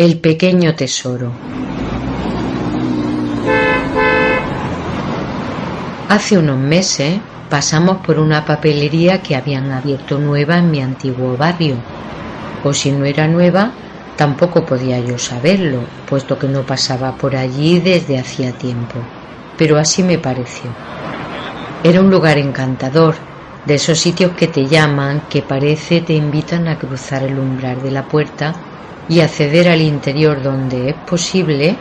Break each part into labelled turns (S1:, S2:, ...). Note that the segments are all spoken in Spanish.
S1: El pequeño tesoro. Hace unos meses pasamos por una papelería que habían abierto nueva en mi antiguo barrio. O si no era nueva, tampoco podía yo saberlo, puesto que no pasaba por allí desde hacía tiempo. Pero así me pareció. Era un lugar encantador, de esos sitios que te llaman, que parece te invitan a cruzar el umbral de la puerta y acceder al interior donde es posible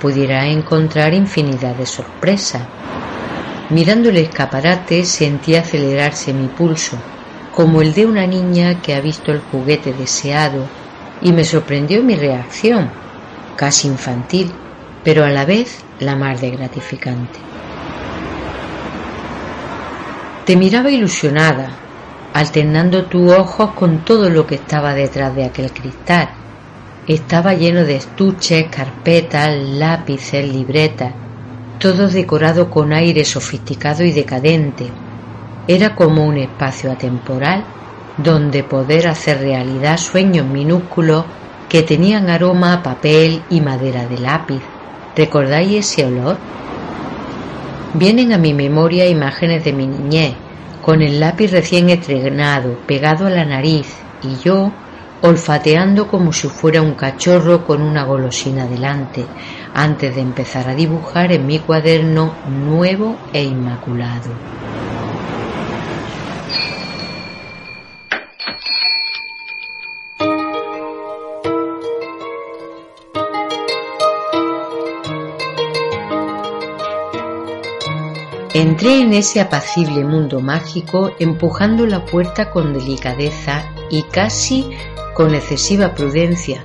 S1: pudiera encontrar infinidad de sorpresas. Mirando el escaparate sentí acelerarse mi pulso, como el de una niña que ha visto el juguete deseado, y me sorprendió mi reacción, casi infantil, pero a la vez la más de gratificante. Te miraba ilusionada, alternando tus ojos con todo lo que estaba detrás de aquel cristal. Estaba lleno de estuches, carpetas, lápices, libretas, todo decorado con aire sofisticado y decadente. Era como un espacio atemporal donde poder hacer realidad sueños minúsculos que tenían aroma a papel y madera de lápiz. ¿Recordáis ese olor? Vienen a mi memoria imágenes de mi niñez, con el lápiz recién estrenado, pegado a la nariz, y yo olfateando como si fuera un cachorro con una golosina delante, antes de empezar a dibujar en mi cuaderno nuevo e inmaculado. Entré en ese apacible mundo mágico empujando la puerta con delicadeza y casi con excesiva prudencia,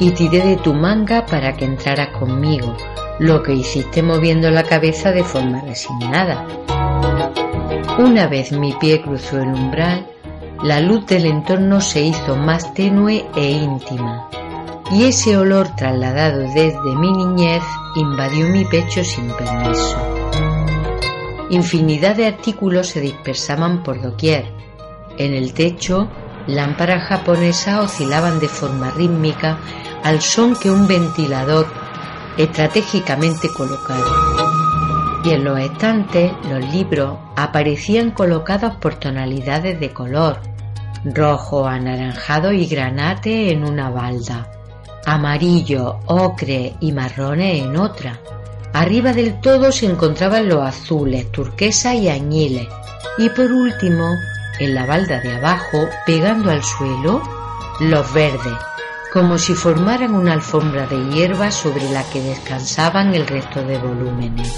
S1: y tiré de tu manga para que entraras conmigo, lo que hiciste moviendo la cabeza de forma resignada. Una vez mi pie cruzó el umbral, la luz del entorno se hizo más tenue e íntima, y ese olor trasladado desde mi niñez invadió mi pecho sin permiso. Infinidad de artículos se dispersaban por doquier. En el techo, lámparas japonesas oscilaban de forma rítmica al son que un ventilador estratégicamente colocado. Y en los estantes los libros aparecían colocados por tonalidades de color, rojo, anaranjado y granate en una balda, amarillo, ocre y marrones en otra. Arriba del todo se encontraban los azules, turquesa y añiles. Y por último, en la balda de abajo, pegando al suelo, los verdes, como si formaran una alfombra de hierba sobre la que descansaban el resto de volúmenes.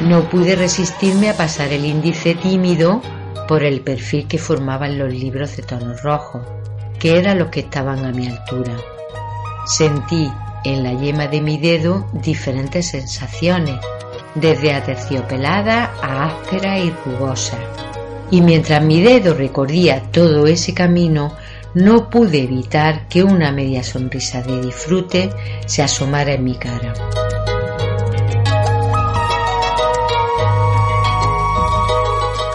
S1: No pude resistirme a pasar el índice tímido por el perfil que formaban los libros de tonos rojos, que eran los que estaban a mi altura. Sentí en la yema de mi dedo diferentes sensaciones, desde aterciopelada a áspera y rugosa. Y mientras mi dedo recorría todo ese camino, no pude evitar que una media sonrisa de disfrute se asomara en mi cara.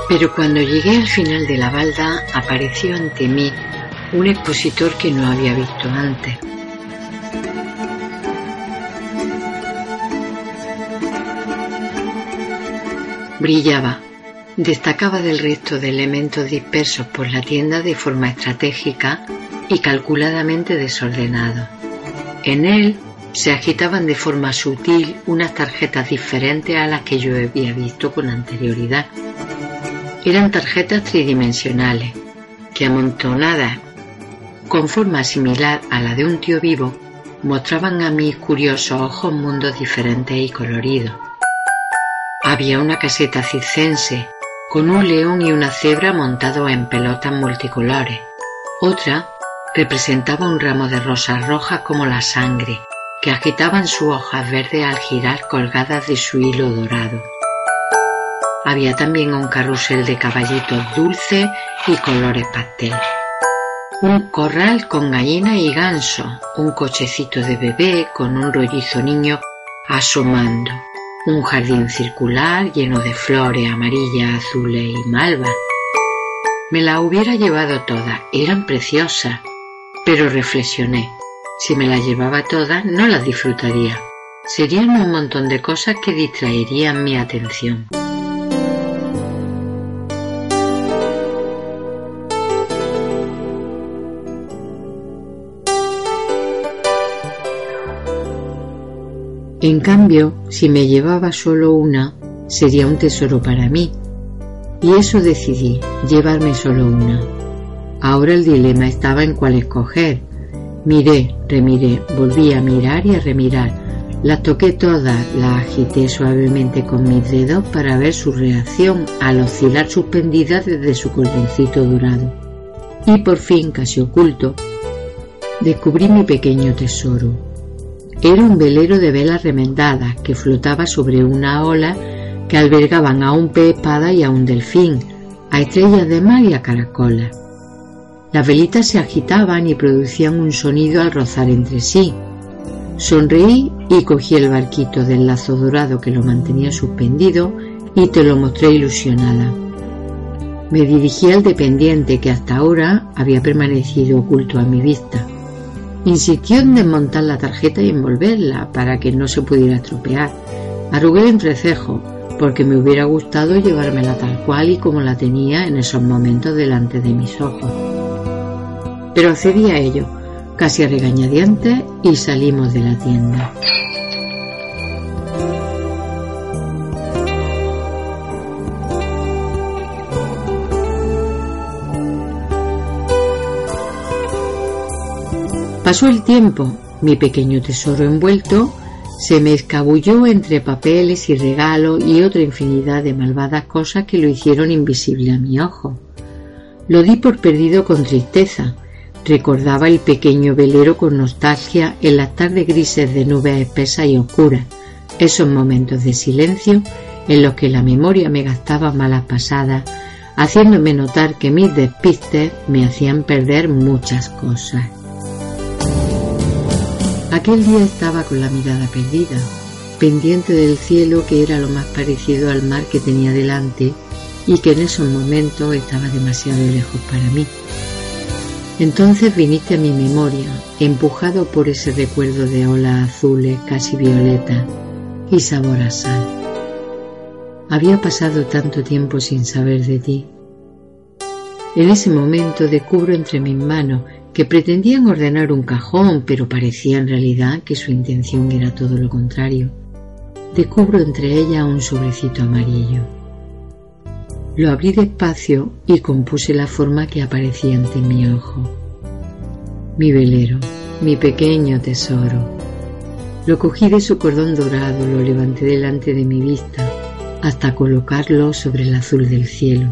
S1: Pero cuando llegué al final de la balda apareció ante mí un expositor que no había visto antes. Brillaba Destacaba del resto de elementos dispersos por la tienda de forma estratégica y calculadamente desordenado. En él se agitaban de forma sutil unas tarjetas diferentes a las que yo había visto con anterioridad. Eran tarjetas tridimensionales, que amontonadas con forma similar a la de un tío vivo, mostraban a mis curiosos ojos mundos diferentes y coloridos. Había una caseta circense con un león y una cebra montados en pelotas multicolores. Otra representaba un ramo de rosas rojas como la sangre, que agitaban sus hojas verdes al girar colgadas de su hilo dorado. Había también un carrusel de caballitos dulces y colores pastel. Un corral con gallina y ganso, un cochecito de bebé con un rollizo niño asomando un jardín circular lleno de flores amarillas, azules y malvas. Me la hubiera llevado toda, eran preciosas, pero reflexioné. Si me las llevaba todas, no las disfrutaría. Serían un montón de cosas que distraerían mi atención. En cambio, si me llevaba solo una, sería un tesoro para mí. Y eso decidí, llevarme solo una. Ahora el dilema estaba en cuál escoger. Miré, remiré, volví a mirar y a remirar. Las toqué todas, las agité suavemente con mis dedos para ver su reacción al oscilar suspendidas desde su cordoncito dorado. Y por fin, casi oculto, descubrí mi pequeño tesoro. Era un velero de velas remendadas que flotaba sobre una ola que albergaban a un pez espada y a un delfín, a estrellas de mar y a caracolas. Las velitas se agitaban y producían un sonido al rozar entre sí. Sonreí y cogí el barquito del lazo dorado que lo mantenía suspendido y te lo mostré ilusionada. Me dirigí al dependiente que hasta ahora había permanecido oculto a mi vista. Insistió en desmontar la tarjeta y envolverla para que no se pudiera estropear. Arrugué el entrecejo porque me hubiera gustado llevármela tal cual y como la tenía en esos momentos delante de mis ojos pero accedí a ello, casi a regañadientes, y salimos de la tienda. Pasó el tiempo, mi pequeño tesoro envuelto se me escabulló entre papeles y regalos y otra infinidad de malvadas cosas que lo hicieron invisible a mi ojo. Lo di por perdido con tristeza, Recordaba el pequeño velero con nostalgia en las tardes grises de nubes espesas y oscuras, esos momentos de silencio en los que la memoria me gastaba malas pasadas, haciéndome notar que mis despistes me hacían perder muchas cosas. Aquel día estaba con la mirada perdida, pendiente del cielo que era lo más parecido al mar que tenía delante y que en esos momentos estaba demasiado lejos para mí. Entonces viniste a mi memoria, empujado por ese recuerdo de olas azules, casi violeta y sabor a sal. Había pasado tanto tiempo sin saber de ti. En ese momento descubro entre mis manos que pretendían ordenar un cajón, pero parecía en realidad que su intención era todo lo contrario. Descubro entre ellas un sobrecito amarillo. Lo abrí despacio y compuse la forma que aparecía ante mi ojo. Mi velero, mi pequeño tesoro. Lo cogí de su cordón dorado, lo levanté delante de mi vista, hasta colocarlo sobre el azul del cielo,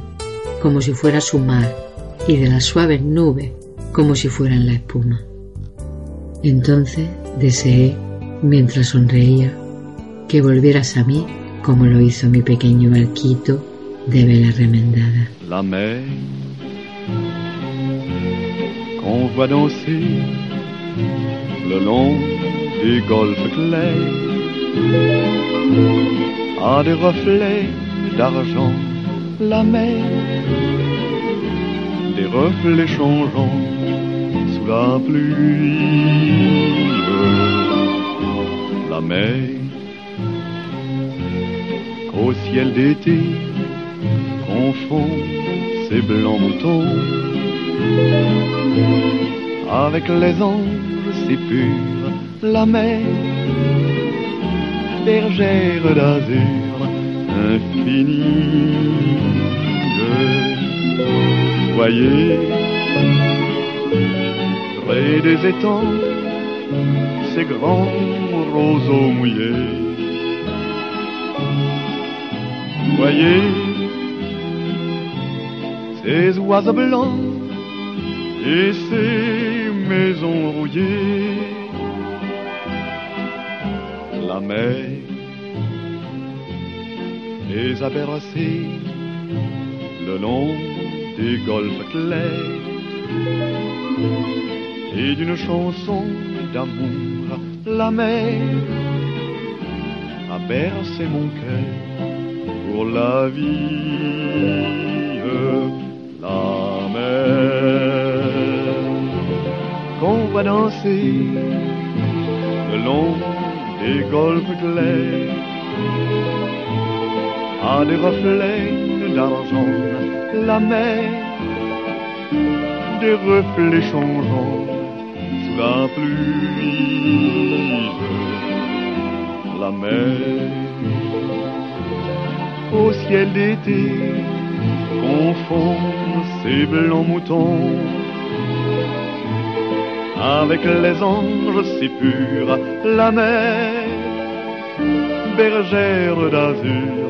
S1: como si fuera su mar, y de las suaves nubes, como si fueran la espuma. Entonces deseé, mientras sonreía, que volvieras a mí como lo hizo mi pequeño barquito de vela remendada.
S2: La mer qu'on voit danser le long des golfes clairs a des reflets d'argent. La mer, des reflets changeants sous la pluie. La mer au ciel d'été confond ses blancs moutons avec les anges si purs, la mer, bergère d'azur infinie. Voyez, près des étangs, ces grands roseaux mouillés. Voyez, ces oiseaux blancs et ces maisons rouillées. La mer les a le long des golfes clairs et d'une chanson d'amour, la mer a bercé mon cœur pour la vie. va danser le long des golfes clairs à des reflets d'argent la mer des reflets changeants sous la pluie la mer au ciel d'été confond ses blancs moutons avec les anges si purs, la mer, bergère d'azur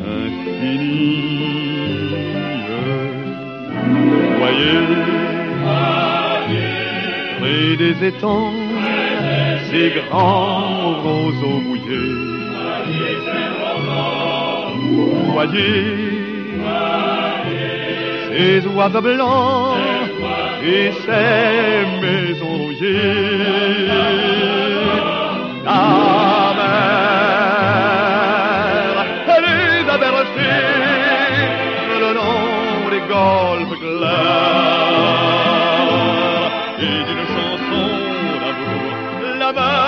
S2: infinie. Voyez, près des étangs, ces grands roseaux mouillés. Voyez, ces oiseaux blancs et ces maisons rouillées. golf clair et d'une chanson d'amour là-bas.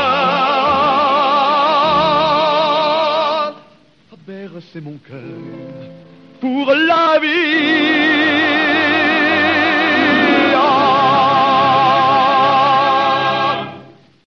S2: Ah, berce mon cœur pour la vie.